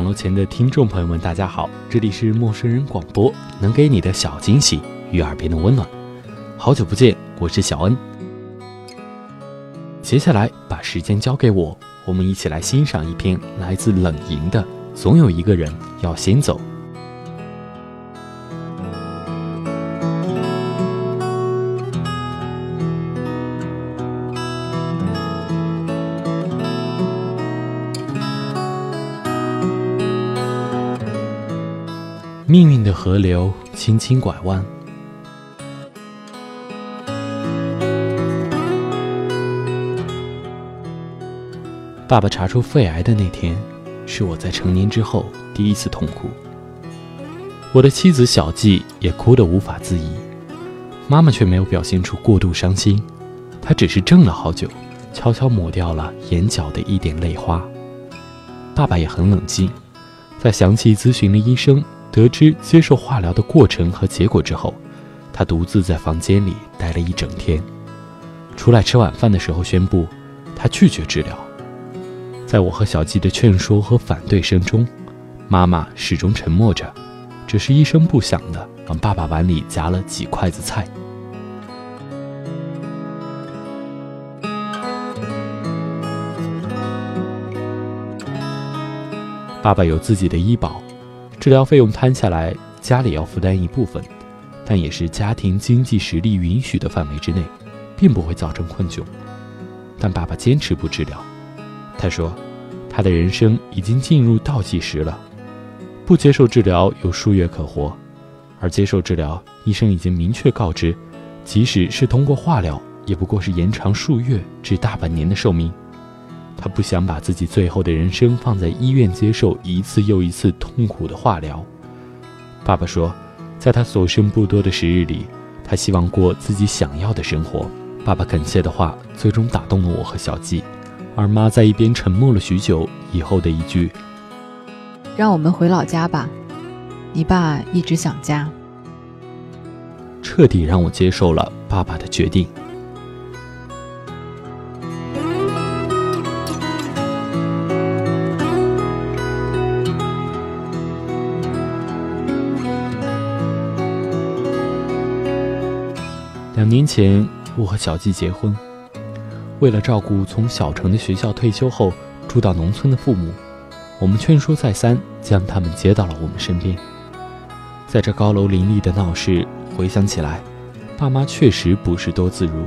网络前的听众朋友们，大家好，这里是陌生人广播，能给你的小惊喜与耳边的温暖。好久不见，我是小恩。接下来把时间交给我，我们一起来欣赏一篇来自冷莹的《总有一个人要先走》。命运的河流轻轻拐弯。爸爸查出肺癌的那天，是我在成年之后第一次痛哭。我的妻子小季也哭得无法自已，妈妈却没有表现出过度伤心，她只是怔了好久，悄悄抹掉了眼角的一点泪花。爸爸也很冷静，在详细咨询了医生。得知接受化疗的过程和结果之后，他独自在房间里待了一整天。出来吃晚饭的时候，宣布他拒绝治疗。在我和小季的劝说和反对声中，妈妈始终沉默着，只是一声不响地往爸爸碗里夹了几筷子菜。爸爸有自己的医保。治疗费用摊下来，家里要负担一部分，但也是家庭经济实力允许的范围之内，并不会造成困窘。但爸爸坚持不治疗，他说，他的人生已经进入倒计时了，不接受治疗有数月可活，而接受治疗，医生已经明确告知，即使是通过化疗，也不过是延长数月至大半年的寿命。他不想把自己最后的人生放在医院接受一次又一次痛苦的化疗。爸爸说，在他所剩不多的时日里，他希望过自己想要的生活。爸爸恳切的话最终打动了我和小季，而妈在一边沉默了许久以后的一句：“让我们回老家吧，你爸一直想家。”彻底让我接受了爸爸的决定。年前，我和小季结婚。为了照顾从小城的学校退休后住到农村的父母，我们劝说再三，将他们接到了我们身边。在这高楼林立的闹市，回想起来，爸妈确实不是多自如。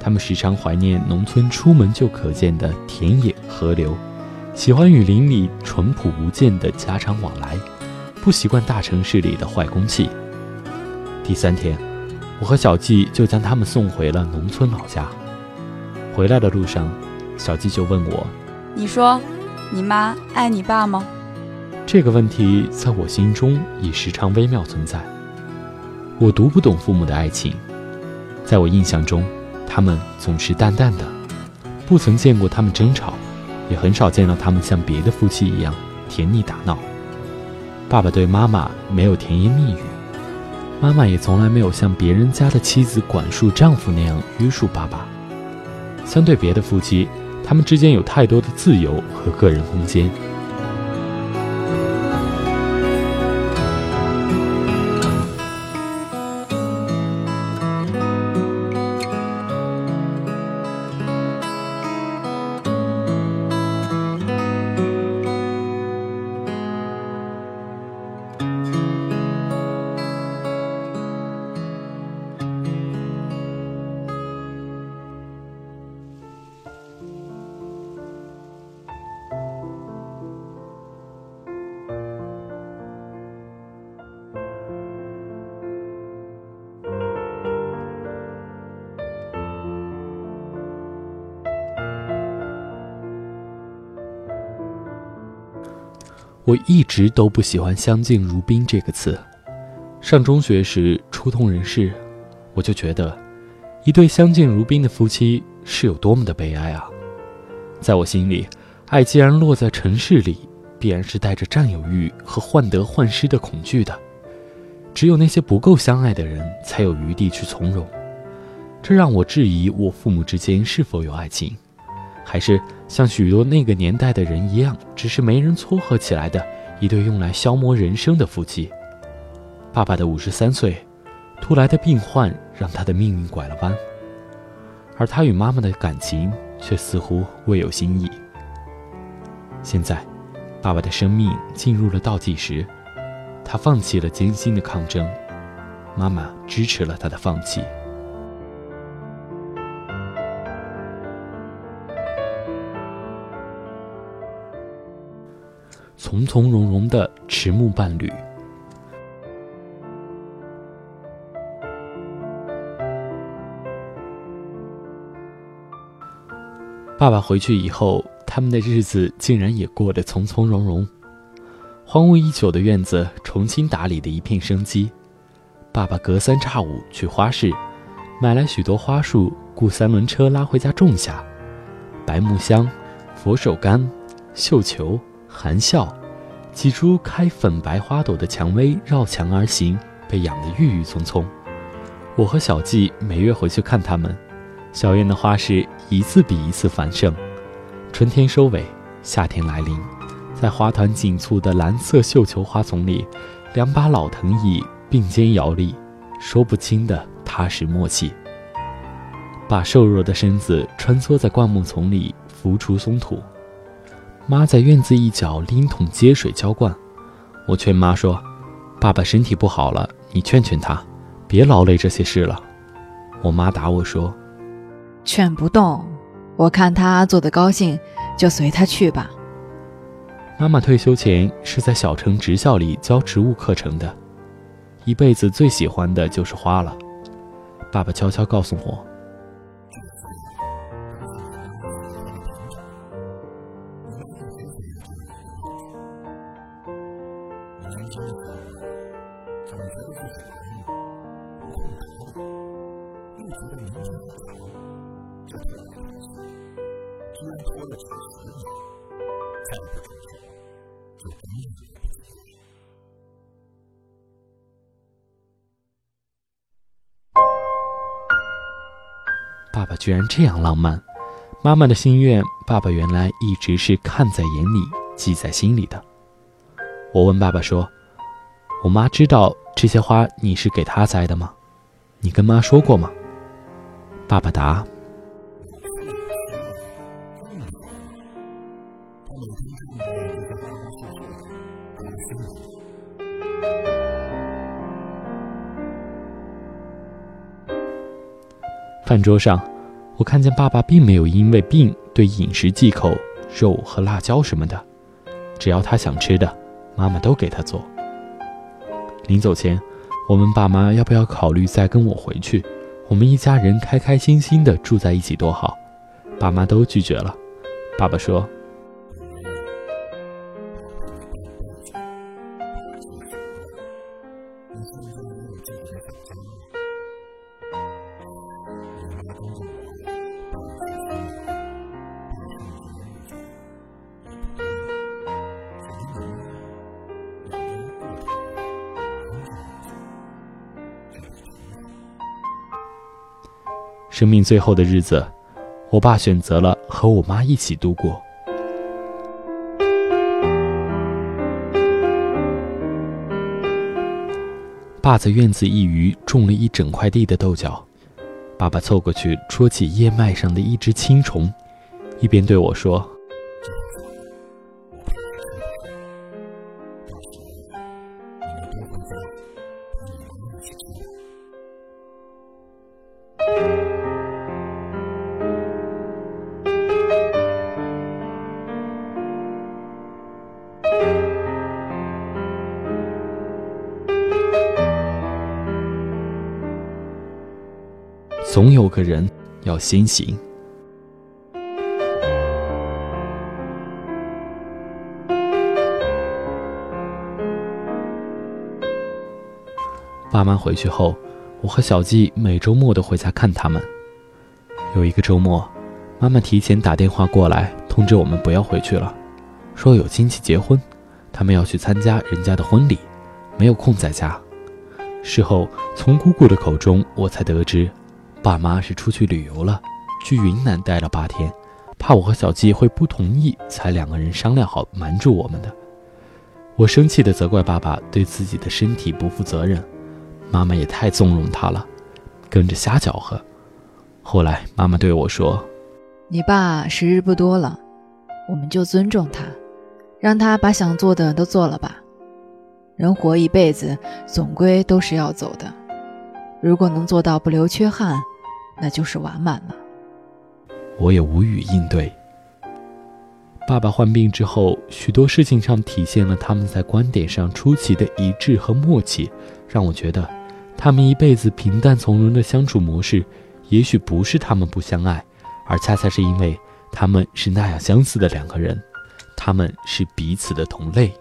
他们时常怀念农村出门就可见的田野河流，喜欢与邻里淳朴无间的家常往来，不习惯大城市里的坏空气。第三天。我和小季就将他们送回了农村老家。回来的路上，小季就问我：“你说，你妈爱你爸吗？”这个问题在我心中已时常微妙存在。我读不懂父母的爱情，在我印象中，他们总是淡淡的，不曾见过他们争吵，也很少见到他们像别的夫妻一样甜腻打闹。爸爸对妈妈没有甜言蜜语。妈妈也从来没有像别人家的妻子管束丈夫那样约束爸爸。相对别的夫妻，他们之间有太多的自由和个人空间。我一直都不喜欢“相敬如宾”这个词。上中学时初通人事，我就觉得，一对相敬如宾的夫妻是有多么的悲哀啊！在我心里，爱既然落在城市里，必然是带着占有欲和患得患失的恐惧的。只有那些不够相爱的人，才有余地去从容。这让我质疑我父母之间是否有爱情。还是像许多那个年代的人一样，只是没人撮合起来的一对用来消磨人生的夫妻？爸爸的五十三岁，突来的病患让他的命运拐了弯，而他与妈妈的感情却似乎未有新意。现在，爸爸的生命进入了倒计时，他放弃了艰辛的抗争，妈妈支持了他的放弃。从从容容的迟暮伴侣。爸爸回去以后，他们的日子竟然也过得从从容容。荒芜已久的院子重新打理的一片生机。爸爸隔三差五去花市，买来许多花束，雇三轮车拉回家种下。白木香、佛手柑、绣球。含笑，几株开粉白花朵的蔷薇绕墙而行，被养得郁郁葱葱。我和小季每月回去看它们。小院的花事一次比一次繁盛。春天收尾，夏天来临，在花团锦簇的蓝色绣球花丛里，两把老藤椅并肩摇立，说不清的踏实默契。把瘦弱的身子穿梭在灌木丛里，浮出松土。妈在院子一角拎桶接水浇灌，我劝妈说：“爸爸身体不好了，你劝劝他，别劳累这些事了。”我妈答我说：“劝不动，我看他做的高兴，就随他去吧。”妈妈退休前是在小城职校里教植物课程的，一辈子最喜欢的就是花了。爸爸悄悄告诉我。爸爸居然这样浪漫，妈妈的心愿，爸爸原来一直是看在眼里，记在心里的。我问爸爸说：“我妈知道这些花你是给她栽的吗？你跟妈说过吗？”爸爸答。饭桌上，我看见爸爸并没有因为病对饮食忌口肉和辣椒什么的，只要他想吃的，妈妈都给他做。临走前，我问爸妈要不要考虑再跟我回去，我们一家人开开心心的住在一起多好。爸妈都拒绝了。爸爸说。生命最后的日子，我爸选择了和我妈一起度过。爸在院子一隅种了一整块地的豆角，爸爸凑过去戳起叶脉上的一只青虫，一边对我说。有个人要先行。爸妈回去后，我和小季每周末都回家看他们。有一个周末，妈妈提前打电话过来通知我们不要回去了，说有亲戚结婚，他们要去参加人家的婚礼，没有空在家。事后从姑姑的口中，我才得知。爸妈是出去旅游了，去云南待了八天，怕我和小季会不同意，才两个人商量好瞒住我们的。我生气地责怪爸爸对自己的身体不负责任，妈妈也太纵容他了，跟着瞎搅和。后来妈妈对我说：“你爸时日不多了，我们就尊重他，让他把想做的都做了吧。人活一辈子，总归都是要走的。如果能做到不留缺憾，那就是完满了。”我也无语应对。爸爸患病之后，许多事情上体现了他们在观点上出奇的一致和默契，让我觉得，他们一辈子平淡从容的相处模式，也许不是他们不相爱，而恰恰是因为他们是那样相似的两个人，他们是彼此的同类。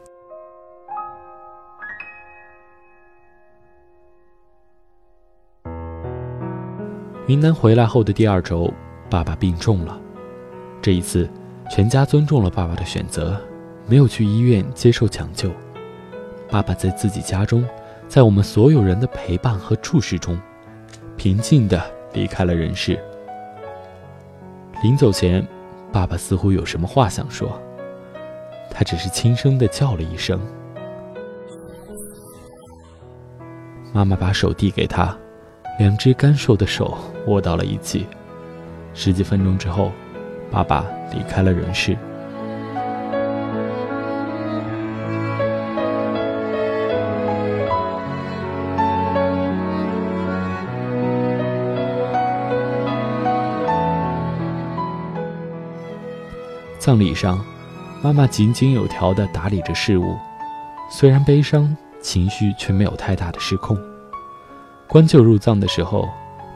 云南回来后的第二周，爸爸病重了，这一次。全家尊重了爸爸的选择，没有去医院接受抢救。爸爸在自己家中，在我们所有人的陪伴和注视中，平静地离开了人世。临走前，爸爸似乎有什么话想说，他只是轻声地叫了一声。妈妈把手递给他，两只干瘦的手握到了一起。十几分钟之后。爸爸离开了人世。葬礼上，妈妈井井有条地打理着事务，虽然悲伤，情绪却没有太大的失控。关舅入葬的时候，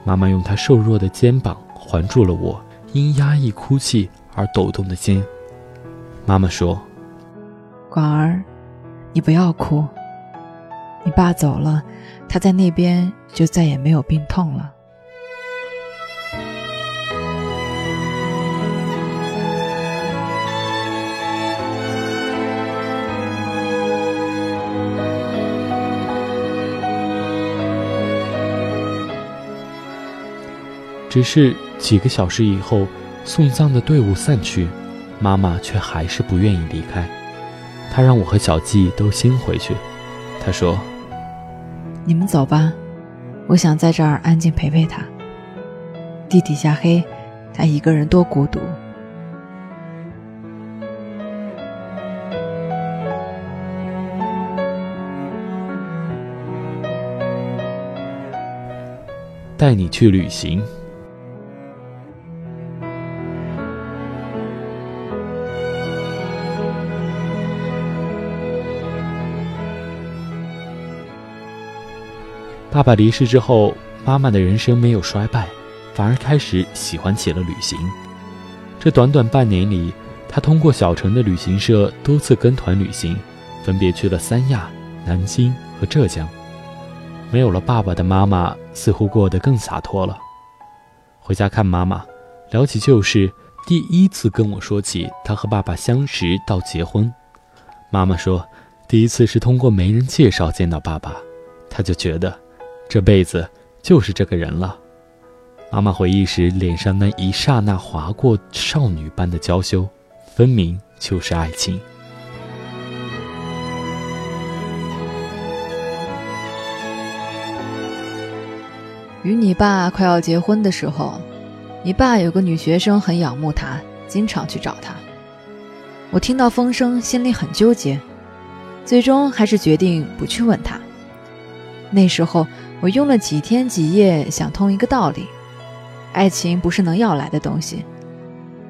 妈妈用她瘦弱的肩膀环住了我。因压抑哭泣而抖动的心，妈妈说：“广儿，你不要哭。你爸走了，他在那边就再也没有病痛了。”只是几个小时以后，送葬的队伍散去，妈妈却还是不愿意离开。她让我和小季都先回去。她说：“你们走吧，我想在这儿安静陪陪他。地底下黑，他一个人多孤独。”带你去旅行。爸爸离世之后，妈妈的人生没有衰败，反而开始喜欢起了旅行。这短短半年里，她通过小城的旅行社多次跟团旅行，分别去了三亚、南京和浙江。没有了爸爸的妈妈，似乎过得更洒脱了。回家看妈妈，聊起旧事，第一次跟我说起她和爸爸相识到结婚。妈妈说，第一次是通过媒人介绍见到爸爸，她就觉得。这辈子就是这个人了。妈妈回忆时，脸上那一刹那划过少女般的娇羞，分明就是爱情。与你爸快要结婚的时候，你爸有个女学生很仰慕他，经常去找他。我听到风声，心里很纠结，最终还是决定不去问他。那时候。我用了几天几夜想通一个道理：爱情不是能要来的东西。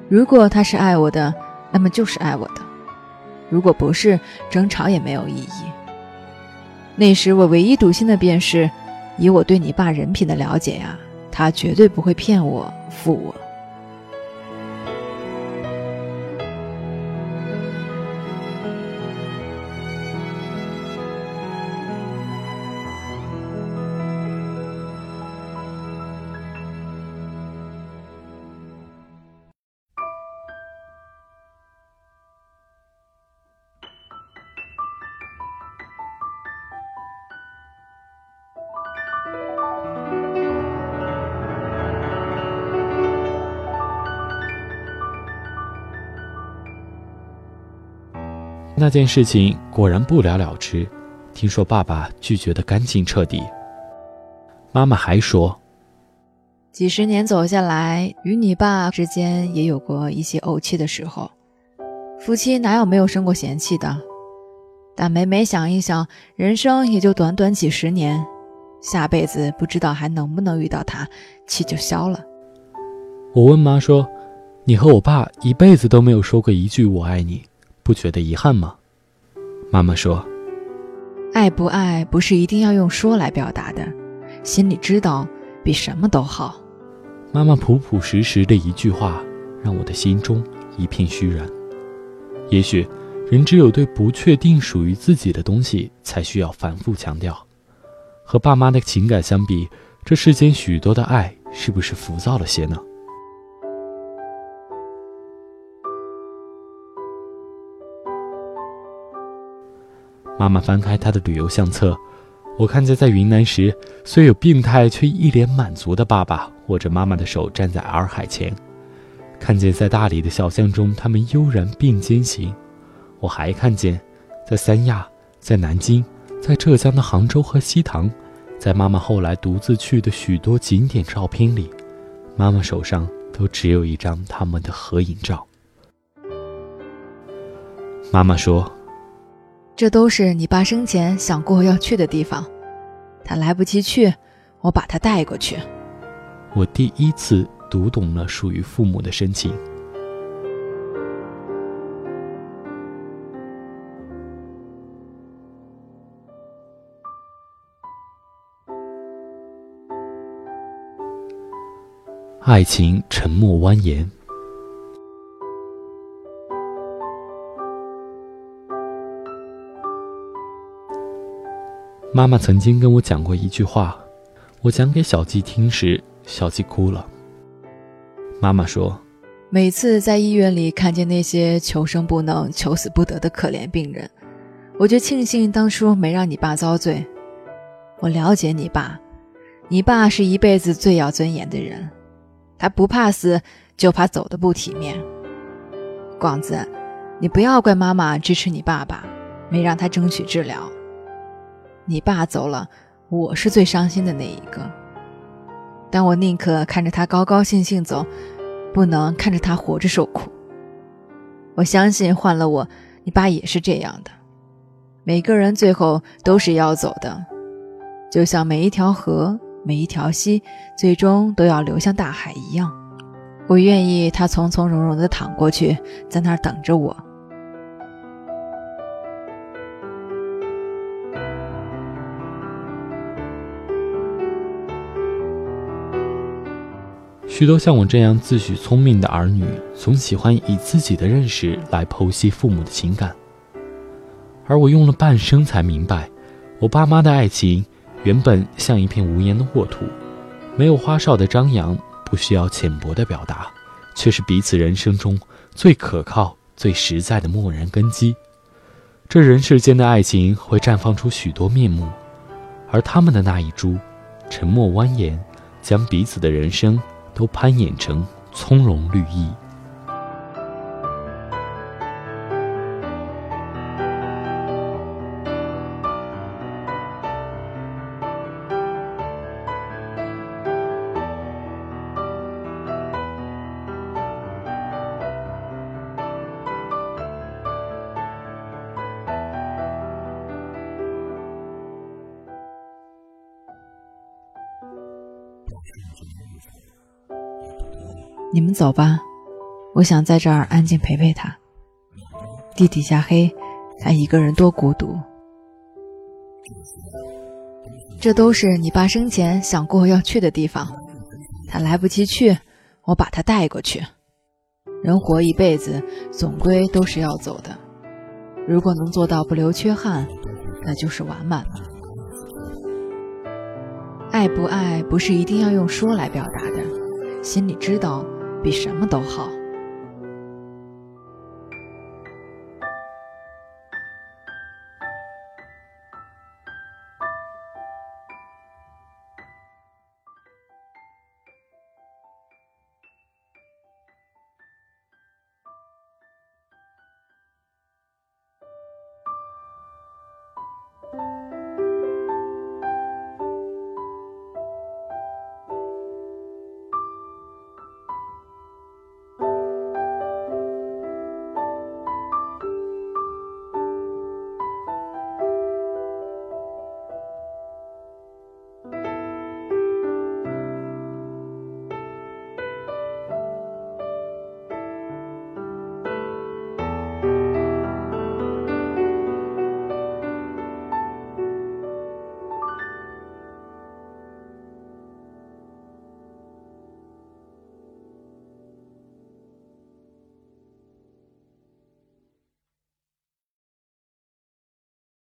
如果他是爱我的，那么就是爱我的；如果不是，争吵也没有意义。那时我唯一笃信的便是，以我对你爸人品的了解呀，他绝对不会骗我、负我。那件事情果然不了了之。听说爸爸拒绝的干净彻底。妈妈还说，几十年走下来，与你爸之间也有过一些怄气的时候。夫妻哪有没有生过嫌弃的？但每每想一想，人生也就短短几十年，下辈子不知道还能不能遇到他，气就消了。我问妈说：“你和我爸一辈子都没有说过一句我爱你，不觉得遗憾吗？”妈妈说：“爱不爱不是一定要用说来表达的，心里知道比什么都好。”妈妈朴朴实实的一句话，让我的心中一片虚然。也许，人只有对不确定属于自己的东西，才需要反复强调。和爸妈的情感相比，这世间许多的爱，是不是浮躁了些呢？妈妈翻开她的旅游相册，我看见在云南时，虽有病态却一脸满足的爸爸握着妈妈的手站在洱海前。看见在大理的小巷中，他们悠然并肩行。我还看见，在三亚、在南京、在浙江的杭州和西塘，在妈妈后来独自去的许多景点照片里，妈妈手上都只有一张他们的合影照。妈妈说：“这都是你爸生前想过要去的地方，他来不及去，我把他带过去。”我第一次。读懂了属于父母的深情。爱情沉默蜿蜒。妈妈曾经跟我讲过一句话，我讲给小季听时，小季哭了。妈妈说：“每次在医院里看见那些求生不能、求死不得的可怜病人，我就庆幸当初没让你爸遭罪。我了解你爸，你爸是一辈子最要尊严的人，他不怕死，就怕走的不体面。广子，你不要怪妈妈支持你爸爸，没让他争取治疗。你爸走了，我是最伤心的那一个。但我宁可看着他高高兴兴走。”不能看着他活着受苦。我相信换了我，你爸也是这样的。每个人最后都是要走的，就像每一条河、每一条溪，最终都要流向大海一样。我愿意他从从容容地躺过去，在那儿等着我。许多像我这样自诩聪明的儿女，总喜欢以自己的认识来剖析父母的情感，而我用了半生才明白，我爸妈的爱情原本像一片无言的沃土，没有花哨的张扬，不需要浅薄的表达，却是彼此人生中最可靠、最实在的默然根基。这人世间的爱情会绽放出许多面目，而他们的那一株，沉默蜿蜒，将彼此的人生。都攀演成葱茏绿意。你们走吧，我想在这儿安静陪陪他。地底下黑，他一个人多孤独。这都是你爸生前想过要去的地方，他来不及去，我把他带过去。人活一辈子，总归都是要走的。如果能做到不留缺憾，那就是完满了。爱不爱，不是一定要用说来表达的，心里知道。比什么都好。